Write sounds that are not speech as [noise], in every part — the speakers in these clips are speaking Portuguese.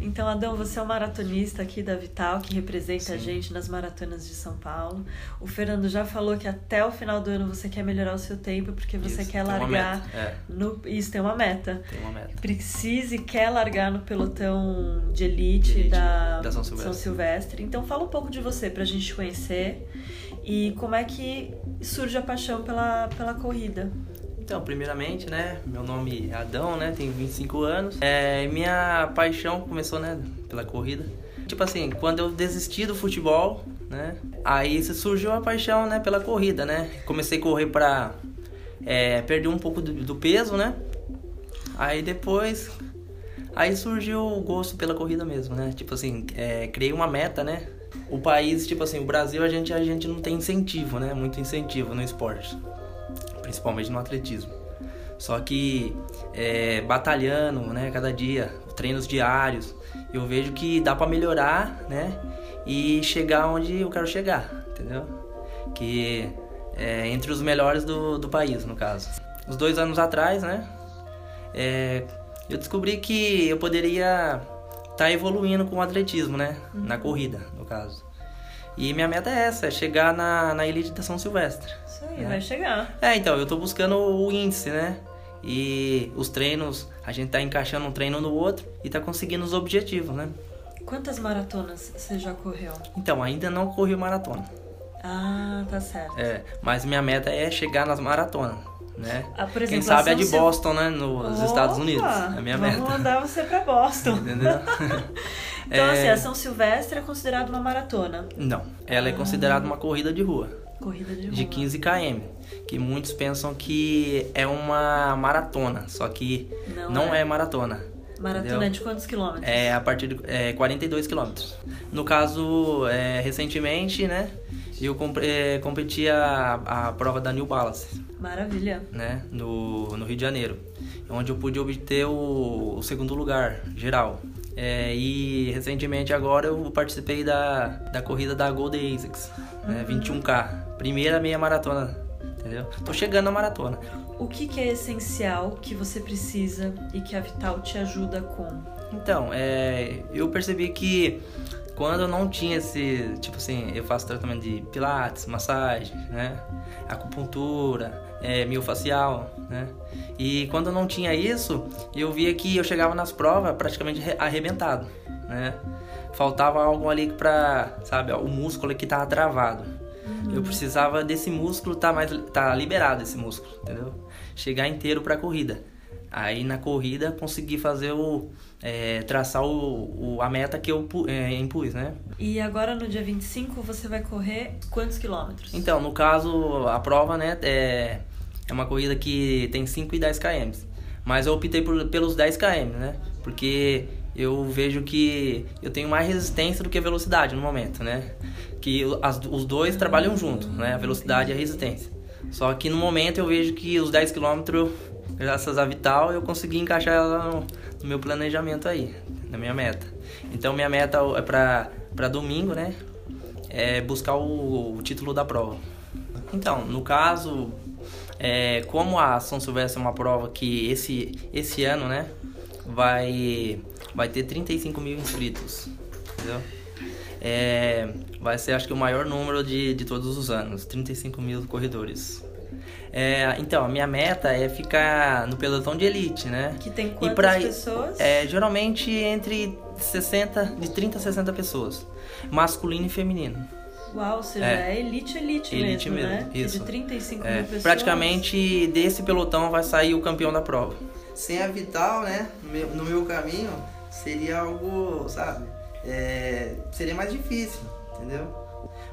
Então, Adão, você é um maratonista aqui da Vital, que representa Sim. a gente nas maratonas de São Paulo. O Fernando já falou que até o final do ano você quer melhorar o seu tempo, porque você Isso, quer largar É, no. Isso tem uma meta. tem uma meta. Precisa e quer largar no pelotão de elite, De elite, da, da São Silvestre. Silvestre. Então fala um pouco de você pra gente conhecer e como é que surge a paixão pela, pela corrida. Então, primeiramente, né, meu nome é Adão, né, tenho 25 anos. É, minha paixão começou, né, pela corrida. Tipo assim, quando eu desisti do futebol, né, aí surgiu a paixão, né, pela corrida, né. Comecei a correr pra é, perder um pouco do, do peso, né. Aí depois, aí surgiu o gosto pela corrida mesmo, né. Tipo assim, é, criei uma meta, né. O país, tipo assim, o Brasil, a gente, a gente não tem incentivo, né, muito incentivo no esporte principalmente no atletismo. Só que é, batalhando, né, cada dia, treinos diários, eu vejo que dá para melhorar, né, e chegar onde eu quero chegar, entendeu? Que é entre os melhores do, do país, no caso. Uns dois anos atrás, né, é, eu descobri que eu poderia estar tá evoluindo com o atletismo, né, na corrida, no caso. E minha meta é essa, é chegar na, na elite da São Silvestre. Isso aí, É. vai chegar. É, então, eu tô buscando o índice, né? E os treinos, a gente tá encaixando um treino no outro e tá conseguindo os objetivos, né? Quantas maratonas você já correu? Então, ainda não corri maratona. Ah, tá certo. É, mas minha meta é chegar nas maratonas, né? Ah, por Quem exemplo, sabe a São de Boston, né? Nos Estados Opa! Unidos. É a minha Vamos meta. mandar você pra Boston. [laughs] Entendeu? [laughs] Então, É, assim, a São Silvestre é considerada uma maratona. Não, ela é considerada uma corrida de rua. Corrida de rua. de 15 km, que muitos pensam que é uma maratona, só que Não não, é. é. maratona. Maratona entendeu? é de quantos quilômetros? É a partir de é, 42 quilômetros. No caso, é, recentemente, né, eu comp é, competi a, a prova da New Balance, Maravilha. né, no, no Rio de Janeiro, onde eu pude obter o, o segundo lugar geral. É, e recentemente agora eu participei da, da corrida da Gold ASICS, né, 21K, primeira meia maratona, entendeu? Tô chegando na maratona. O que, que é essencial que você precisa e que a Vital te ajuda com? Então, é, eu percebi que quando eu não tinha esse, tipo assim, eu faço tratamento de pilates, massagem, né, acupuntura, é, miofacial, né, e quando eu não tinha isso, eu via que eu chegava nas provas praticamente arre- arrebentado, né, faltava algo ali pra, sabe, o músculo que tava travado. Eu precisava desse músculo tá mais tá liberado esse músculo, entendeu? Chegar inteiro pra corrida. Aí na corrida consegui fazer o é, traçar o, o- a meta que eu é, impus, né? E agora no dia 25 você vai correr quantos quilômetros? Então, no caso, a prova, né, é, é uma corrida que tem 5 e 10 km. Mas eu optei por, pelos 10 km, né? Porque eu vejo que eu tenho mais resistência do que velocidade no momento, né? Que as- os dois trabalham junto, né? A velocidade e a resistência. Só que no momento eu vejo que os 10 km, graças à Vital, eu consegui encaixar ela no, no meu planejamento aí, na minha meta. Então minha meta é pra domingo, né? É buscar o, o título da prova. Então, no caso, é, como a São Silvestre é uma prova que esse, esse ano, né, vai, vai ter 35 mil inscritos, entendeu? É, vai ser, acho que, o maior número de, de todos os anos, 35 mil corredores. É, então, a minha meta é ficar no pelotão de elite, né? Que tem E quantas pra- pessoas? É, geralmente entre 60, de 30 a 60 pessoas, masculino e feminino. Uau, ou seja, É. é, elite, elite, Elite mesmo, mesmo, né? Que isso. De 35 É, mil pessoas. praticamente desse pelotão vai sair o campeão da prova. Sem a Vital, né, no meu, no meu caminho, seria algo, sabe, é, seria mais difícil, entendeu?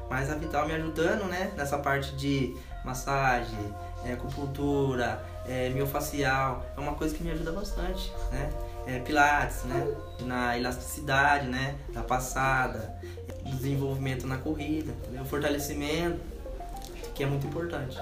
Mas a Vital me ajudando, né, nessa parte de massagem, é, acupuntura, é, miofacial, é uma coisa que me ajuda bastante, né? É, pilates, né, na elasticidade, né, da passada, desenvolvimento na corrida, entendeu? Fortalecimento, que é muito importante.